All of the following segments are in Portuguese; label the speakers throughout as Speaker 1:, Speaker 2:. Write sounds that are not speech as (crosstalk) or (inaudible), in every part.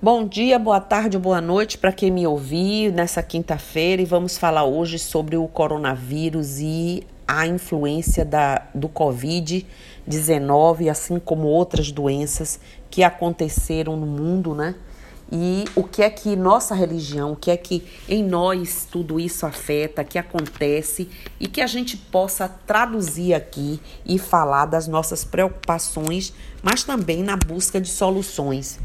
Speaker 1: Bom dia, boa tarde, boa noite para quem me ouvir nessa quinta-feira e vamos falar hoje sobre o coronavírus e a influência da, do Covid-19, assim como outras doenças que aconteceram no mundo, né? E o que é que nossa religião, o que é que em nós tudo isso afeta, que acontece e que a gente possa traduzir aqui e falar das nossas preocupações, mas também na busca de soluções,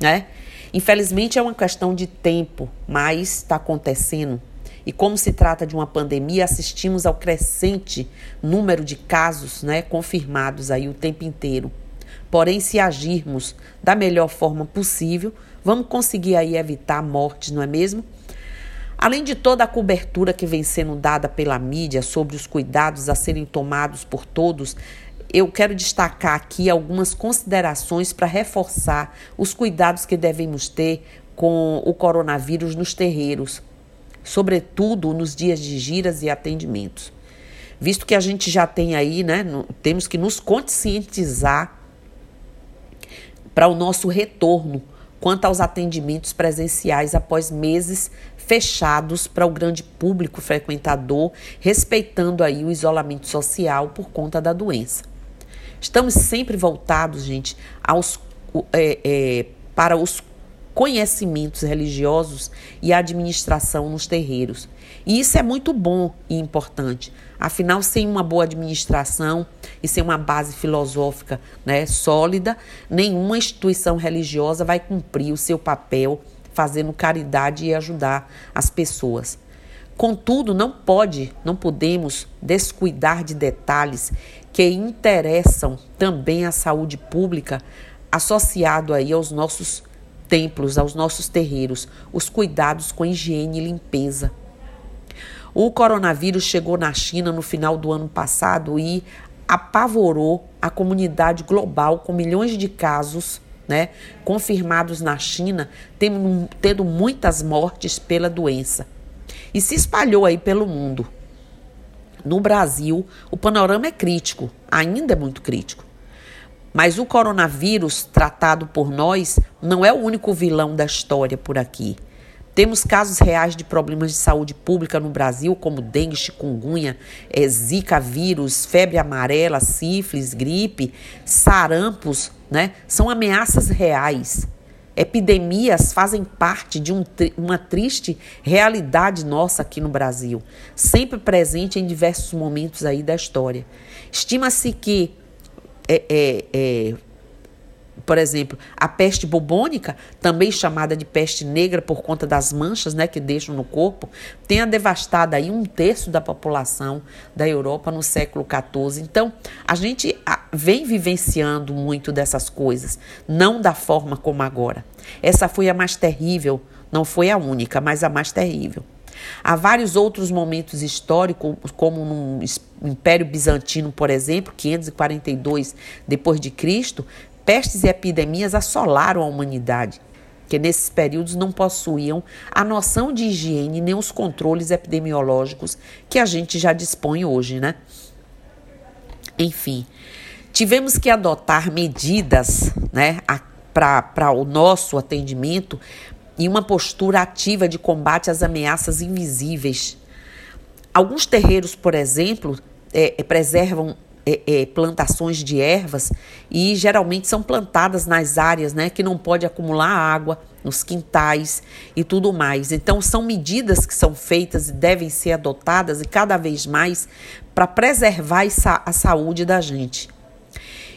Speaker 1: né? Infelizmente é uma questão de tempo, mas está acontecendo. E como se trata de uma pandemia, assistimos ao crescente número de casos né, confirmados aí o tempo inteiro. Porém, se agirmos da melhor forma possível, vamos conseguir aí evitar mortes, não é mesmo? Além de toda a cobertura que vem sendo dada pela mídia sobre os cuidados a serem tomados por todos, eu quero destacar aqui algumas considerações para reforçar os cuidados que devemos ter com o coronavírus nos terreiros, sobretudo nos dias de giras e atendimentos. Visto que a gente já tem aí, né, temos que nos conscientizar para o nosso retorno quanto aos atendimentos presenciais após meses fechados para o grande público frequentador, respeitando aí o isolamento social por conta da doença. Estamos sempre voltados, gente, aos, é, é, para os conhecimentos religiosos e a administração nos terreiros. E isso é muito bom e importante. Afinal, sem uma boa administração e sem uma base filosófica né, sólida, nenhuma instituição religiosa vai cumprir o seu papel fazendo caridade e ajudar as pessoas. Contudo, não pode, não podemos descuidar de detalhes que interessam também à saúde pública, associado aí aos nossos templos, aos nossos terreiros, os cuidados com higiene e limpeza. O coronavírus chegou na China no final do ano passado e apavorou a comunidade global com milhões de casos né, confirmados na China, tendo, tendo muitas mortes pela doença e se espalhou aí pelo mundo. No Brasil, o panorama é crítico, ainda é muito crítico. Mas o coronavírus, tratado por nós, não é o único vilão da história por aqui. Temos casos reais de problemas de saúde pública no Brasil, como dengue, chikungunya, é, zika vírus, febre amarela, sífilis, gripe, sarampos, né? São ameaças reais. Epidemias fazem parte de um, uma triste realidade nossa aqui no Brasil, sempre presente em diversos momentos aí da história. Estima-se que é, é, é, por exemplo, a peste bubônica, também chamada de peste negra por conta das manchas né, que deixam no corpo, tenha devastado aí um terço da população da Europa no século XIV. Então, a gente vem vivenciando muito dessas coisas, não da forma como agora. Essa foi a mais terrível, não foi a única, mas a mais terrível. Há vários outros momentos históricos, como no Império Bizantino, por exemplo, 542 depois de Cristo, pestes e epidemias assolaram a humanidade, que nesses períodos não possuíam a noção de higiene nem os controles epidemiológicos que a gente já dispõe hoje, né? Enfim, tivemos que adotar medidas, né, para o nosso atendimento e uma postura ativa de combate às ameaças invisíveis. Alguns terreiros, por exemplo, é, preservam é, é, plantações de ervas e geralmente são plantadas nas áreas né, que não pode acumular água, nos quintais e tudo mais. Então, são medidas que são feitas e devem ser adotadas e cada vez mais para preservar a saúde da gente.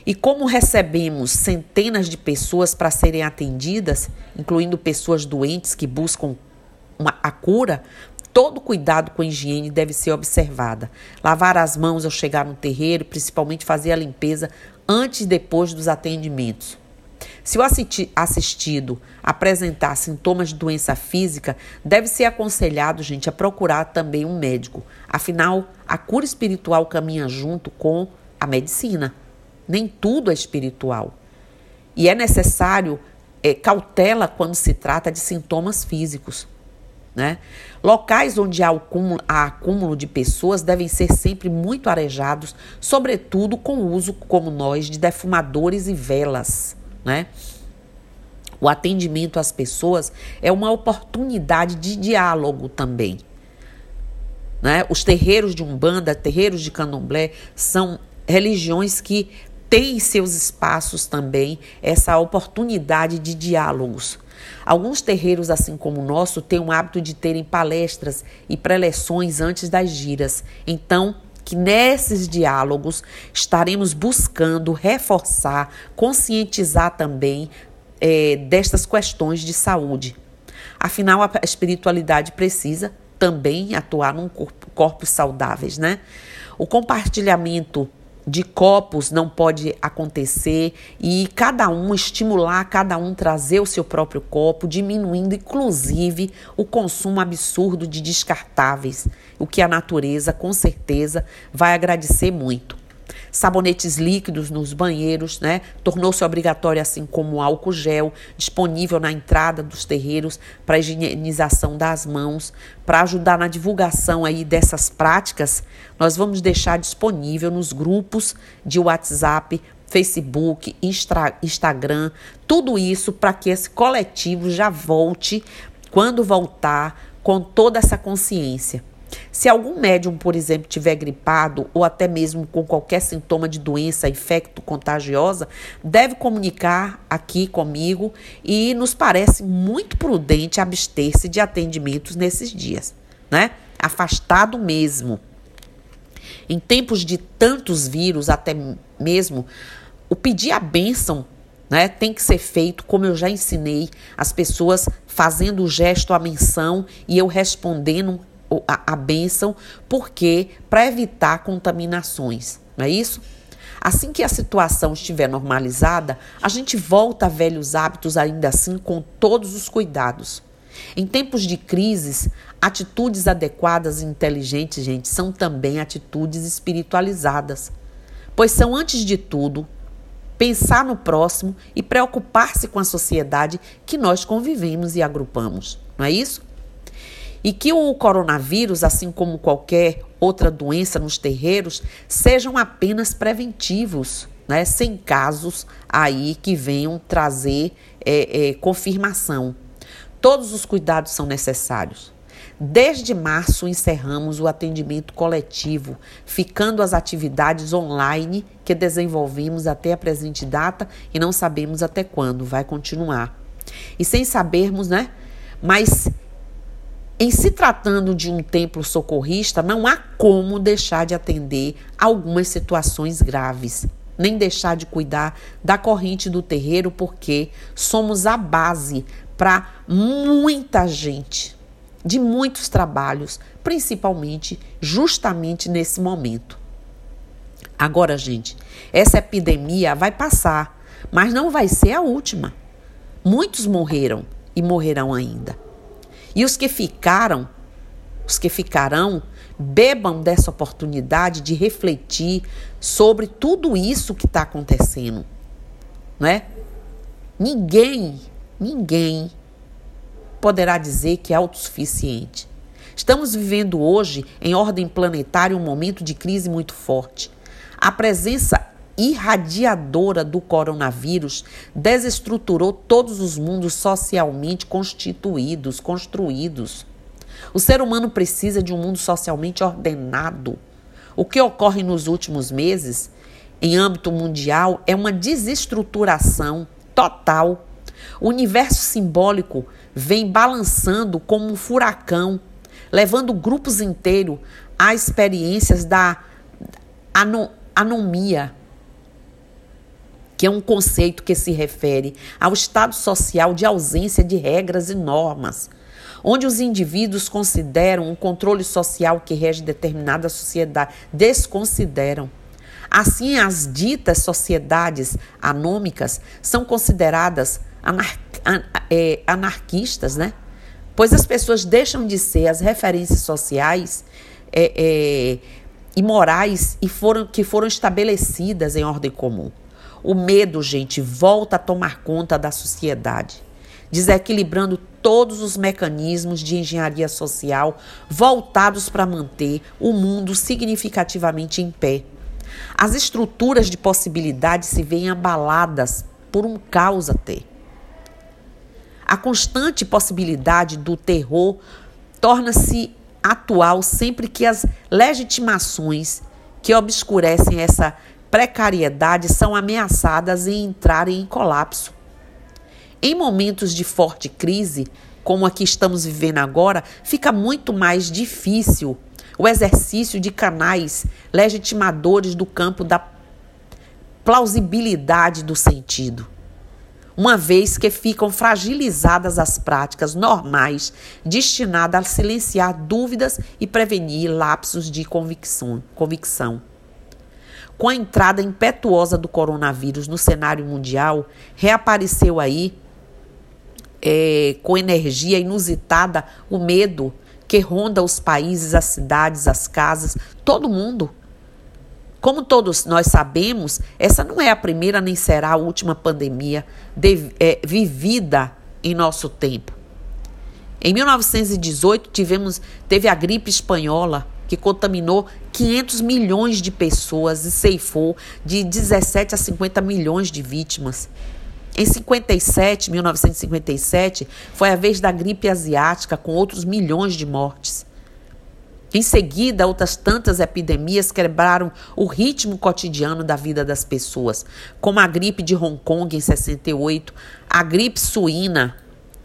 Speaker 1: E como recebemos centenas de pessoas para serem atendidas, incluindo pessoas doentes que buscam uma, a cura, todo cuidado com a higiene deve ser observada. Lavar as mãos ao chegar no terreiro, principalmente fazer a limpeza antes e depois dos atendimentos. Se o assistido apresentar sintomas de doença física, deve ser aconselhado, gente, a procurar também um médico. Afinal, a cura espiritual caminha junto com a medicina. Nem tudo é espiritual. E é necessário é, cautela quando se trata de sintomas físicos. Né? Locais onde há, cúmulo, há acúmulo de pessoas devem ser sempre muito arejados, sobretudo com o uso, como nós, de defumadores e velas. Né? O atendimento às pessoas é uma oportunidade de diálogo também. Né? Os terreiros de Umbanda, terreiros de Candomblé, são religiões que têm seus espaços também essa oportunidade de diálogos. Alguns terreiros, assim como o nosso, têm o hábito de terem palestras e preleções antes das giras. Então, que nesses diálogos estaremos buscando reforçar, conscientizar também é, destas questões de saúde. Afinal, a espiritualidade precisa também atuar num corpo, corpos saudáveis, né? O compartilhamento de copos não pode acontecer e cada um estimular, cada um trazer o seu próprio copo, diminuindo inclusive o consumo absurdo de descartáveis, o que a natureza com certeza vai agradecer muito sabonetes líquidos nos banheiros, né? Tornou-se obrigatório, assim como álcool gel, disponível na entrada dos terreiros para higienização das mãos. Para ajudar na divulgação aí dessas práticas, nós vamos deixar disponível nos grupos de WhatsApp Facebook, Instagram, tudo isso para que esse coletivo já volte, quando voltar, com toda essa consciência. Se algum médium, por exemplo, tiver gripado ou até mesmo com qualquer sintoma de doença infecto-contagiosa, deve comunicar aqui comigo e nos parece muito prudente abster-se de atendimentos nesses dias, né? Afastado mesmo. Em tempos de tantos vírus, até mesmo o pedir a bênção né, tem que ser feito, como eu já ensinei, as pessoas fazendo o gesto, a menção e eu respondendo a, a bênção, porque para evitar contaminações, não é isso? Assim que a situação estiver normalizada, a gente volta a velhos hábitos ainda assim com todos os cuidados. Em tempos de crises, atitudes adequadas e inteligentes, gente, são também atitudes espiritualizadas. Pois são, antes de tudo, pensar no próximo e preocupar-se com a sociedade que nós convivemos e agrupamos. Não é isso? E que o coronavírus, assim como qualquer outra doença nos terreiros, sejam apenas preventivos, né? sem casos aí que venham trazer é, é, confirmação. Todos os cuidados são necessários. Desde março encerramos o atendimento coletivo, ficando as atividades online que desenvolvemos até a presente data e não sabemos até quando vai continuar. E sem sabermos, né? Mas em se tratando de um templo socorrista, não há como deixar de atender algumas situações graves, nem deixar de cuidar da corrente do terreiro, porque somos a base para muita gente, de muitos trabalhos, principalmente justamente nesse momento. Agora, gente, essa epidemia vai passar, mas não vai ser a última. Muitos morreram e morrerão ainda. E os que ficaram, os que ficarão, bebam dessa oportunidade de refletir sobre tudo isso que está acontecendo, né? Ninguém, ninguém poderá dizer que é autossuficiente. Estamos vivendo hoje, em ordem planetária, um momento de crise muito forte. A presença irradiadora do coronavírus desestruturou todos os mundos socialmente constituídos, construídos. O ser humano precisa de um mundo socialmente ordenado. O que ocorre nos últimos meses, em âmbito mundial, é uma desestruturação total. O universo simbólico vem balançando como um furacão, levando grupos inteiros a experiências da anomia, que é um conceito que se refere ao estado social de ausência de regras e normas, onde os indivíduos consideram um controle social que rege determinada sociedade, desconsideram. Assim, as ditas sociedades anômicas são consideradas anar é, anarquistas, né? Pois as pessoas deixam de ser as referências sociais é, é, e morais e foram, que foram estabelecidas em ordem comum. O medo, gente, volta a tomar conta da sociedade, desequilibrando todos os mecanismos de engenharia social voltados para manter o mundo significativamente em pé. As estruturas de possibilidade se veem abaladas por um caos até. A constante possibilidade do terror torna-se atual sempre que as legitimações que obscurecem essa precariedade são ameaçadas em entrarem em colapso. Em momentos de forte crise, como a que estamos vivendo agora, fica muito mais difícil o exercício de canais legitimadores do campo da plausibilidade do sentido. Uma vez que ficam fragilizadas as práticas normais destinadas a silenciar dúvidas e prevenir lapsos de convicção. convicção. Com a entrada impetuosa do coronavírus no cenário mundial, reapareceu aí é, com energia inusitada o medo que ronda os países, as cidades, as casas, todo mundo. Como todos nós sabemos, essa não é a primeira nem será a última pandemia de, é, vivida em nosso tempo. Em 1918 tivemos, teve a gripe espanhola, que contaminou 500 milhões de pessoas e ceifou de 17 a 50 milhões de vítimas. Em 57, 1957, foi a vez da gripe asiática, com outros milhões de mortes. Em seguida, outras tantas epidemias quebraram o ritmo cotidiano da vida das pessoas, como a gripe de Hong Kong em 68, a gripe suína,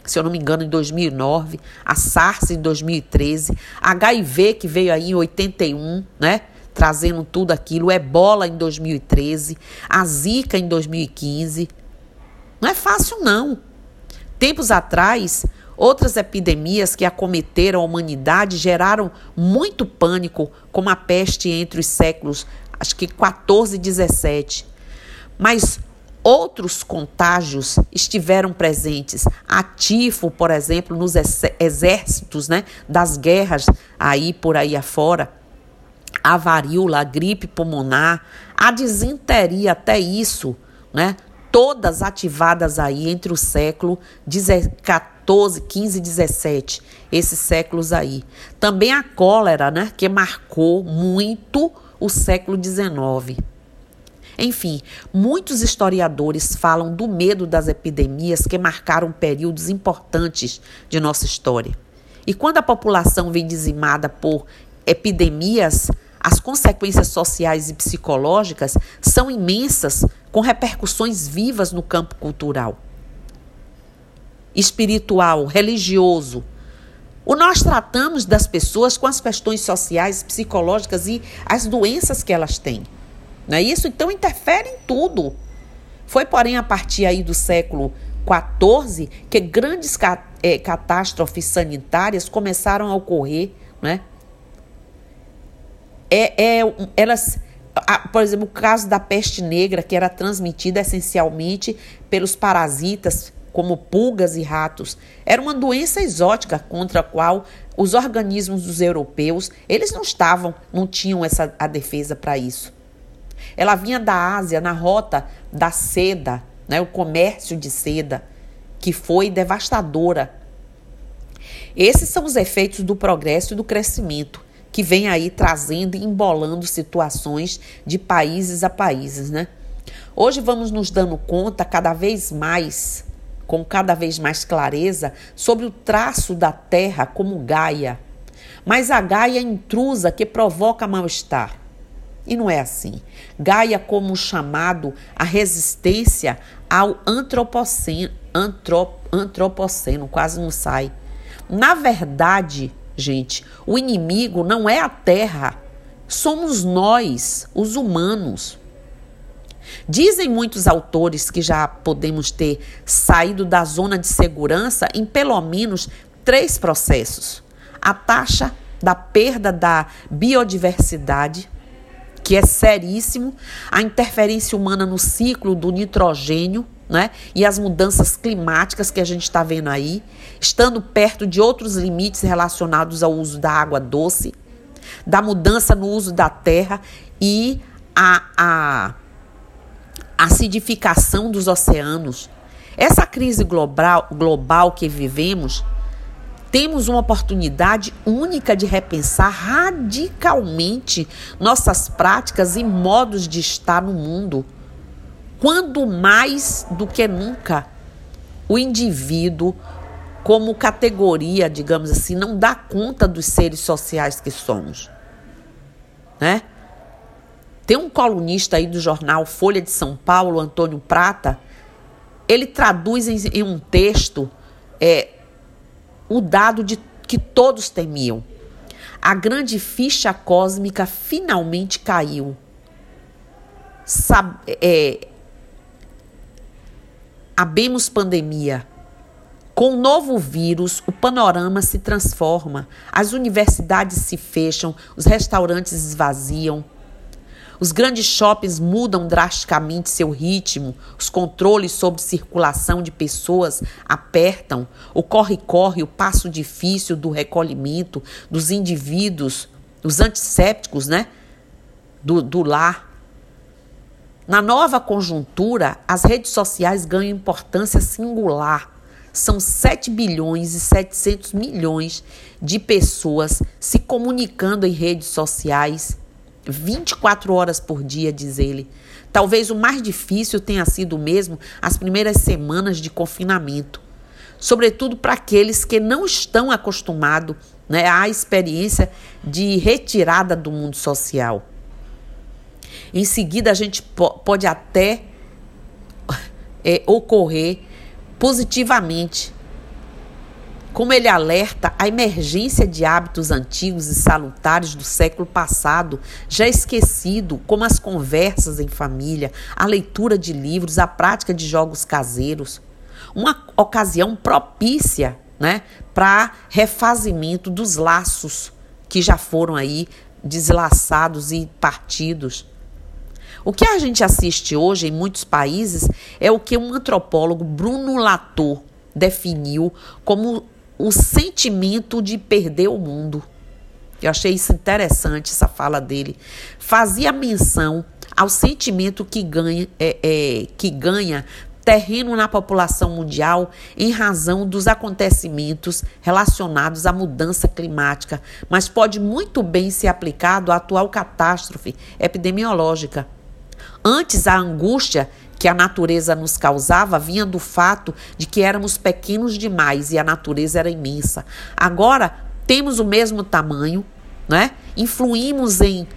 Speaker 1: se eu não me engano, em 2009, a SARS em 2013, HIV que veio aí em 81, né? Trazendo tudo aquilo, Ebola em 2013, a Zika em 2015, não é fácil, não. Tempos atrás, outras epidemias que acometeram a humanidade geraram muito pânico, como a peste entre os séculos, acho que 14 e 17. Mas outros contágios estiveram presentes. A tifo, por exemplo, nos exércitos né, das guerras aí por aí afora. A varíola, a gripe pulmonar, a disenteria, até isso, né? todas ativadas aí entre o século 14, 15 e 17, esses séculos aí. Também a cólera, né, que marcou muito o século 19. Enfim, muitos historiadores falam do medo das epidemias que marcaram períodos importantes de nossa história. E quando a população vem dizimada por epidemias, as consequências sociais e psicológicas são imensas, com repercussões vivas no campo cultural, espiritual, religioso. O nós tratamos das pessoas com as questões sociais, psicológicas e as doenças que elas têm. Não é isso? Então interfere em tudo. Foi, porém, a partir aí do século XIV que grandes é, catástrofes sanitárias começaram a ocorrer, né? é, é, elas, por exemplo, o caso da peste negra, que era transmitida essencialmente pelos parasitas, como pulgas e ratos, era uma doença exótica contra a qual os organismos dos europeus, eles não estavam, não tinham essa a defesa para isso. Ela vinha da Ásia na rota da seda, né, o comércio de seda, que foi devastadora. Esses são os efeitos do progresso e do crescimento que vem aí trazendo e embolando situações de países a países, né? Hoje vamos nos dando conta cada vez mais, com cada vez mais clareza, sobre o traço da Terra como Gaia. Mas a Gaia intrusa que provoca mal-estar. E não é assim. Gaia como chamado a resistência ao antropoceno, antrop, antropoceno, quase não sai. Na verdade, gente. O inimigo não é a terra, somos nós, os humanos. Dizem muitos autores que já podemos ter saído da zona de segurança em pelo menos três processos: a taxa da perda da biodiversidade, que é seríssimo, a interferência humana no ciclo do nitrogênio, né? E as mudanças climáticas que a gente está vendo aí, estando perto de outros limites relacionados ao uso da água doce, da mudança no uso da terra e a, a acidificação dos oceanos. Essa crise global, global que vivemos, temos uma oportunidade única de repensar radicalmente nossas práticas e modos de estar no mundo quando mais do que nunca o indivíduo, como categoria, digamos assim, não dá conta dos seres sociais que somos. Né? Tem um colunista aí do jornal Folha de São Paulo, Antônio Prata, ele traduz em, em um texto é, o dado de que todos temiam. A grande ficha cósmica finalmente caiu. Sab é, abemos pandemia. Com o novo vírus, o panorama se transforma. As universidades se fecham, os restaurantes esvaziam, os grandes shoppings mudam drasticamente seu ritmo, os controles sobre circulação de pessoas apertam, o corre-corre, o passo difícil do recolhimento dos indivíduos, os antissépticos, né? Do, do lar. Na nova conjuntura, as redes sociais ganham importância singular. São 7 bilhões e 700 milhões de pessoas se comunicando em redes sociais 24 horas por dia, diz ele. Talvez o mais difícil tenha sido mesmo as primeiras semanas de confinamento, sobretudo para aqueles que não estão acostumados né, à experiência de retirada do mundo social. Em seguida, a gente pode até é, (laughs) ocorrer positivamente como ele alerta, a emergência de hábitos antigos e salutares do século passado, já esquecido, como as conversas em família, a leitura de livros, a prática de jogos caseiros. Uma ocasião propícia né, para refazimento dos laços que já foram aí deslaçados e partidos. O que a gente assiste hoje em muitos países é o que um antropólogo, Bruno Latour, definiu como o sentimento de perder o mundo. Eu achei isso interessante, essa fala dele. Fazia menção ao sentimento que ganha, é, é, que ganha terreno na população mundial em razão dos acontecimentos relacionados à mudança climática, mas pode muito bem ser aplicado à atual catástrofe epidemiológica. Antes, a angústia que a natureza nos causava vinha do fato de que éramos pequenos demais e a natureza era imensa. Agora temos o mesmo tamanho, né? influímos em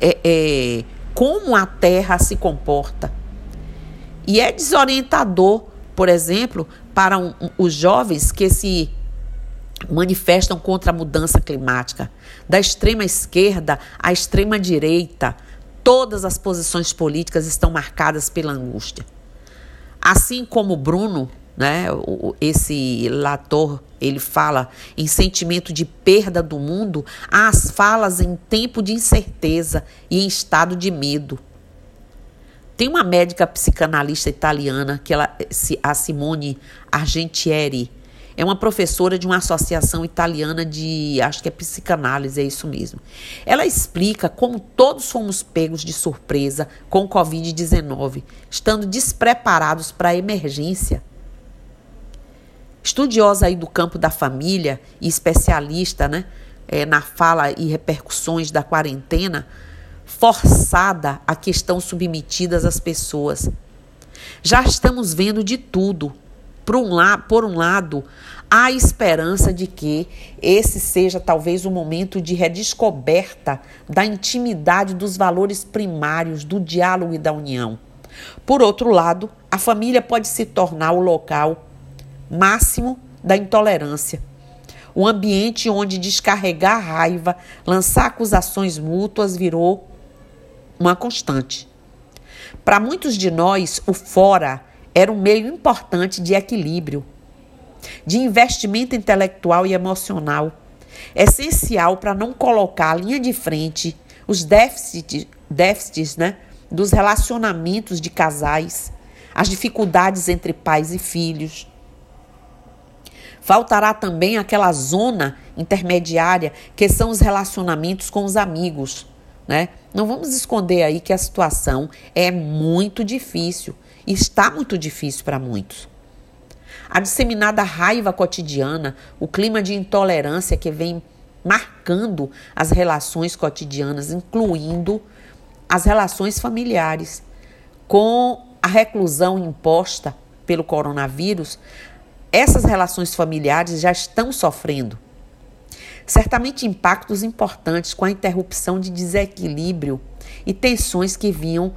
Speaker 1: é, é, como a Terra se comporta. E é desorientador, por exemplo, para um, um, os jovens que se manifestam contra a mudança climática, da extrema esquerda à extrema direita Todas as posições políticas estão marcadas pela angústia. Assim como Bruno, né, esse Lator, ele fala em sentimento de perda do mundo, há as falas em tempo de incerteza e em estado de medo. Tem uma médica psicanalista italiana, que ela, a Simone Argentieri, é uma professora de uma associação italiana de, acho que é psicanálise, é isso mesmo. Ela explica como todos fomos pegos de surpresa com o Covid-19, estando despreparados para a emergência. Estudiosa aí do campo da família e especialista né, é, na fala e repercussões da quarentena, forçada a que estão submetidas as pessoas. Já estamos vendo de tudo por um, la por um lado, há esperança de que esse seja talvez o momento de redescoberta da intimidade dos valores primários do diálogo e da união. Por outro lado, a família pode se tornar o local máximo da intolerância. O ambiente onde descarregar raiva, lançar acusações mútuas virou uma constante. Para muitos de nós, o fora era um meio importante de equilíbrio, de investimento intelectual e emocional, essencial para não colocar à linha de frente os déficits, déficits né, dos relacionamentos de casais, as dificuldades entre pais e filhos. Faltará também aquela zona intermediária que são os relacionamentos com os amigos. Né? Não vamos esconder aí que a situação é muito difícil está muito difícil para muitos. A disseminada raiva cotidiana, o clima de intolerância que vem marcando as relações cotidianas, incluindo as relações familiares, com a reclusão imposta pelo coronavírus, essas relações familiares já estão sofrendo. Certamente impactos importantes com a interrupção de desequilíbrio e tensões que vinham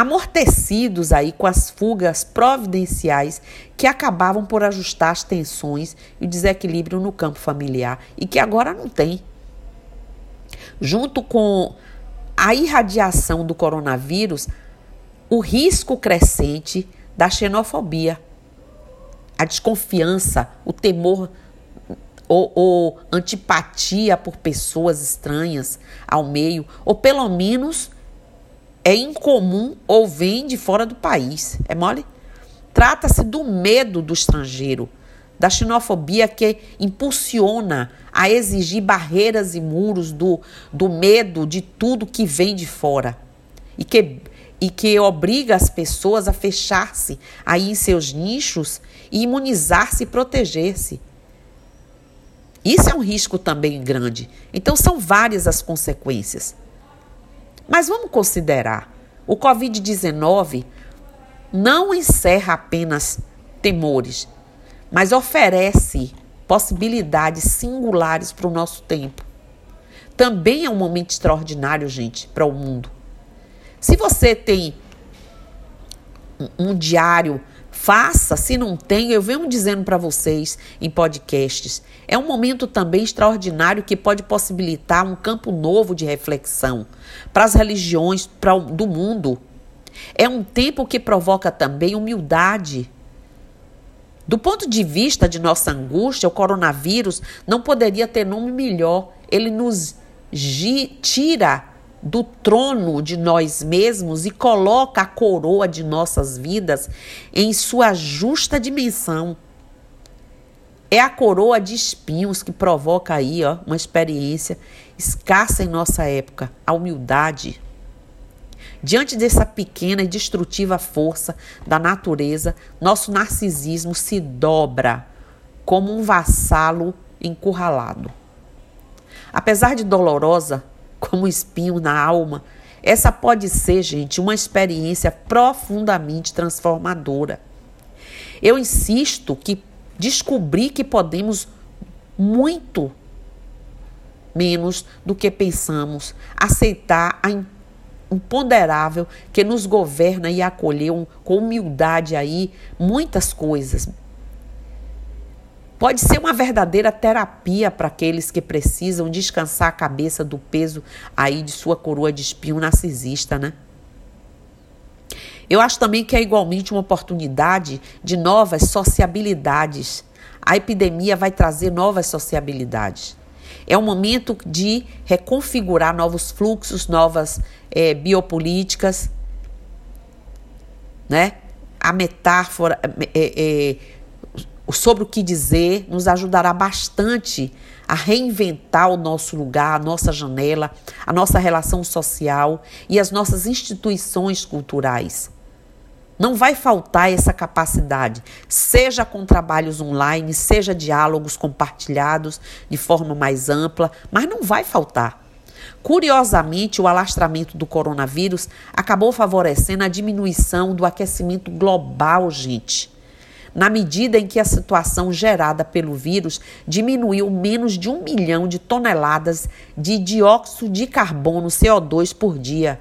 Speaker 1: amortecidos aí com as fugas providenciais que acabavam por ajustar as tensões e o desequilíbrio no campo familiar e que agora não tem. Junto com a irradiação do coronavírus, o risco crescente da xenofobia, a desconfiança, o temor ou, ou, antipatia por pessoas estranhas ao meio, ou pelo menos é incomum ou vem de fora do país. É mole? Trata-se do medo do estrangeiro, da xenofobia que impulsiona a exigir barreiras e muros do, do medo de tudo que vem de fora e que, e que obriga as pessoas a fechar-se aí em seus nichos e imunizar-se e proteger-se. Isso é um risco também grande. Então, são várias as consequências. Mas vamos considerar: o Covid-19 não encerra apenas temores, mas oferece possibilidades singulares para o nosso tempo. Também é um momento extraordinário, gente, para o mundo. Se você tem um diário Faça, se não tem, eu venho dizendo para vocês em podcasts. É um momento também extraordinário que pode possibilitar um campo novo de reflexão para as religiões pra, do mundo. É um tempo que provoca também humildade. Do ponto de vista de nossa angústia, o coronavírus não poderia ter nome melhor. Ele nos tira do trono de nós mesmos e coloca a coroa de nossas vidas em sua justa dimensão. É a coroa de espinhos que provoca aí ó, uma experiência escassa em nossa época, a humildade. Diante dessa pequena e destrutiva força da natureza, nosso narcisismo se dobra como um vassalo encurralado. Apesar de dolorosa, como espinho na alma, essa pode ser, gente, uma experiência profundamente transformadora. Eu insisto que descobrir que podemos muito menos do que pensamos, aceitar a imponderável que nos governa e acolheu com humildade aí muitas coisas, Pode ser uma verdadeira terapia para aqueles que precisam descansar a cabeça do peso aí de sua coroa de espinho narcisista, né? Eu acho também que é igualmente uma oportunidade de novas sociabilidades. A epidemia vai trazer novas sociabilidades. É um momento de reconfigurar novos fluxos, novas é, biopolíticas, né? A metáfora, é, é, sobre o que dizer nos ajudará bastante a reinventar o nosso lugar, a nossa janela, a nossa relação social e as nossas instituições culturais. Não vai faltar essa capacidade, seja com trabalhos online, seja diálogos compartilhados de forma mais ampla, mas não vai faltar. Curiosamente, o alastramento do coronavírus acabou favorecendo a diminuição do aquecimento global, gente na medida em que a situação gerada pelo vírus diminuiu menos de um milhão de toneladas de dióxido de carbono CO2 por dia.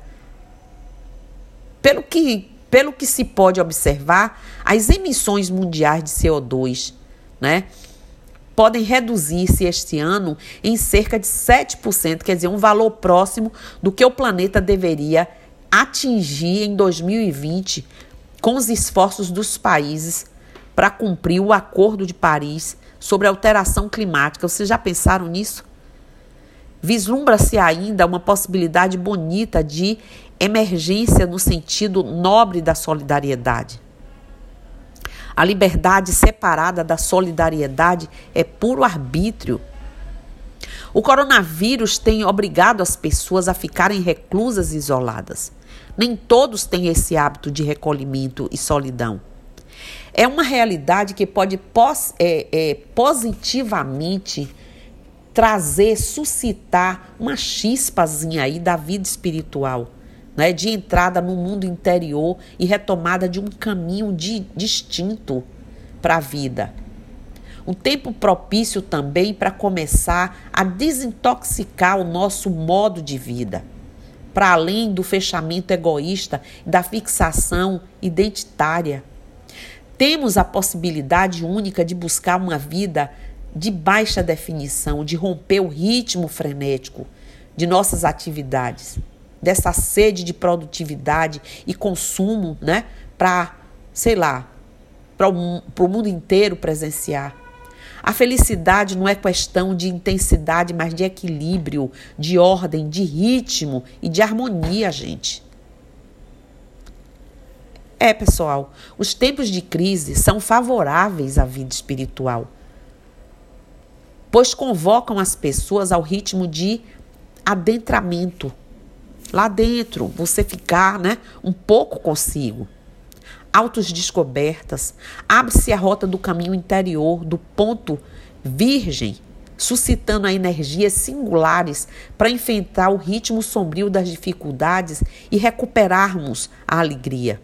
Speaker 1: Pelo que, pelo que se pode observar, as emissões mundiais de CO2 né, podem reduzir-se este ano em cerca de 7%, quer dizer, um valor próximo do que o planeta deveria atingir em 2020 com os esforços dos países para cumprir o Acordo de Paris sobre alteração climática. Vocês já pensaram nisso? Vislumbra-se ainda uma possibilidade bonita de emergência no sentido nobre da solidariedade. A liberdade separada da solidariedade é puro arbítrio. O coronavírus tem obrigado as pessoas a ficarem reclusas e isoladas. Nem todos têm esse hábito de recolhimento e solidão é uma realidade que pode pos, é, é, positivamente trazer, suscitar uma chispazinha aí da vida espiritual, né, de entrada no mundo interior e retomada de um caminho de, distinto para a vida. Um tempo propício também para começar a desintoxicar o nosso modo de vida, para além do fechamento egoísta da fixação identitária. Temos a possibilidade única de buscar uma vida de baixa definição, de romper o ritmo frenético de nossas atividades dessa sede de produtividade e consumo, né, para, sei lá, para o mundo inteiro presenciar. A felicidade não é questão de intensidade, mas de equilíbrio, de ordem, de ritmo e de harmonia, gente. É, pessoal, os tempos de crise são favoráveis à vida espiritual, pois convocam as pessoas ao ritmo de adentramento lá dentro, você ficar, né, um pouco consigo. Autodescobertas, abre-se a rota do caminho interior, do ponto virgem, suscitando a energias singulares para enfrentar o ritmo sombrio das dificuldades e recuperarmos a alegria.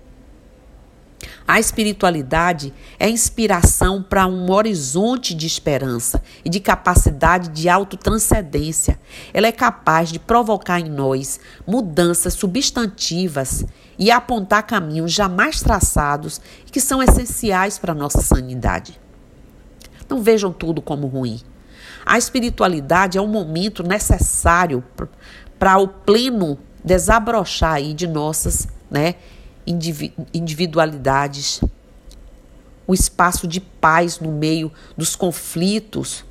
Speaker 1: A espiritualidade é inspiração para um horizonte de esperança e de capacidade de autotranscendência. Ela é capaz de provocar em nós mudanças substantivas e apontar caminhos jamais traçados que são essenciais para a nossa sanidade. Não vejam tudo como ruim. A espiritualidade é um momento necessário para o pleno desabrochar aí de nossas né, individualidades, o espaço de paz no meio dos conflitos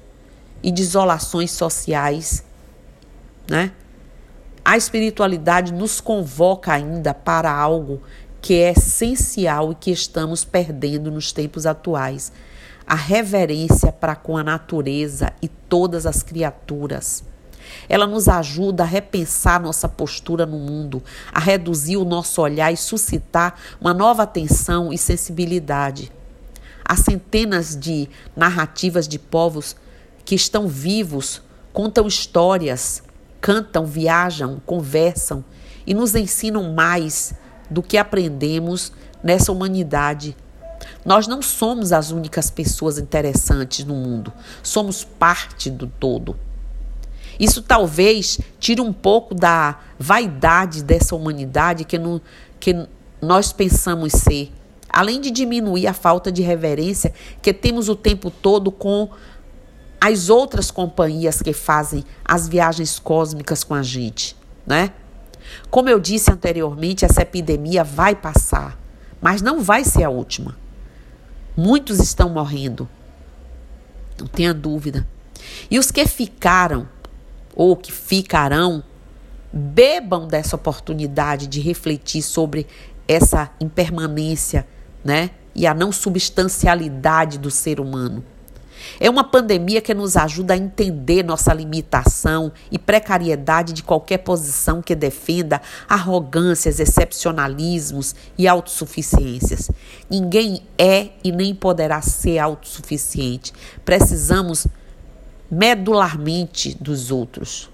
Speaker 1: e desolações sociais, né? A espiritualidade nos convoca ainda para algo que é essencial e que estamos perdendo nos tempos atuais: a reverência para com a natureza e todas as criaturas. Ela nos ajuda a repensar nossa postura no mundo, a reduzir o nosso olhar e suscitar uma nova atenção e sensibilidade. Há centenas de narrativas de povos que estão vivos, contam histórias, cantam, viajam, conversam e nos ensinam mais do que aprendemos nessa humanidade. Nós não somos as únicas pessoas interessantes no mundo, somos parte do todo. Isso talvez tire um pouco da vaidade dessa humanidade que, no, que nós pensamos ser, além de diminuir a falta de reverência que temos o tempo todo com as outras companhias que fazem as viagens cósmicas com a gente, né? Como eu disse anteriormente, essa epidemia vai passar, mas não vai ser a última. Muitos estão morrendo, não tenha dúvida. E os que ficaram ou que ficarão, bebam dessa oportunidade de refletir sobre essa impermanência, né? E a não substancialidade do ser humano. É uma pandemia que nos ajuda a entender nossa limitação e precariedade de qualquer posição que defenda arrogâncias, excepcionalismos e autossuficiências. Ninguém é e nem poderá ser autossuficiente. Precisamos medularmente dos outros.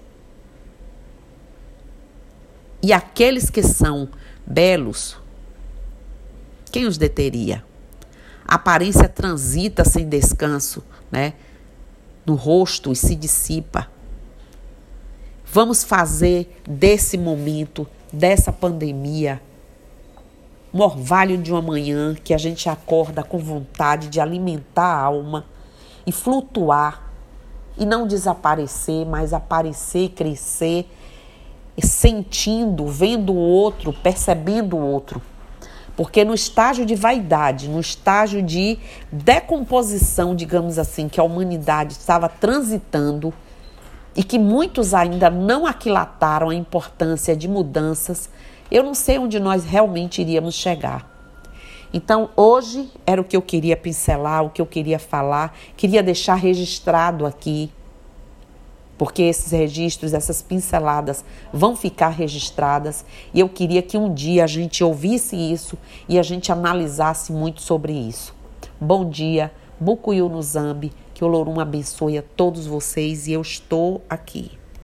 Speaker 1: E aqueles que são belos, quem os deteria? A aparência transita sem descanso, né? No rosto e se dissipa. Vamos fazer desse momento, dessa pandemia, um orvalho de uma manhã que a gente acorda com vontade de alimentar a alma e flutuar e não desaparecer, mas aparecer, crescer, sentindo, vendo o outro, percebendo o outro. Porque no estágio de vaidade, no estágio de decomposição, digamos assim, que a humanidade estava transitando e que muitos ainda não aquilataram a importância de mudanças, eu não sei onde nós realmente iríamos chegar. Então, hoje era o que eu queria pincelar, o que eu queria falar, queria deixar registrado aqui, porque esses registros, essas pinceladas vão ficar registradas e eu queria que um dia a gente ouvisse isso e a gente analisasse muito sobre isso. Bom dia, Bukuyu no Zambi, que o Lorum abençoe a todos vocês e eu estou aqui.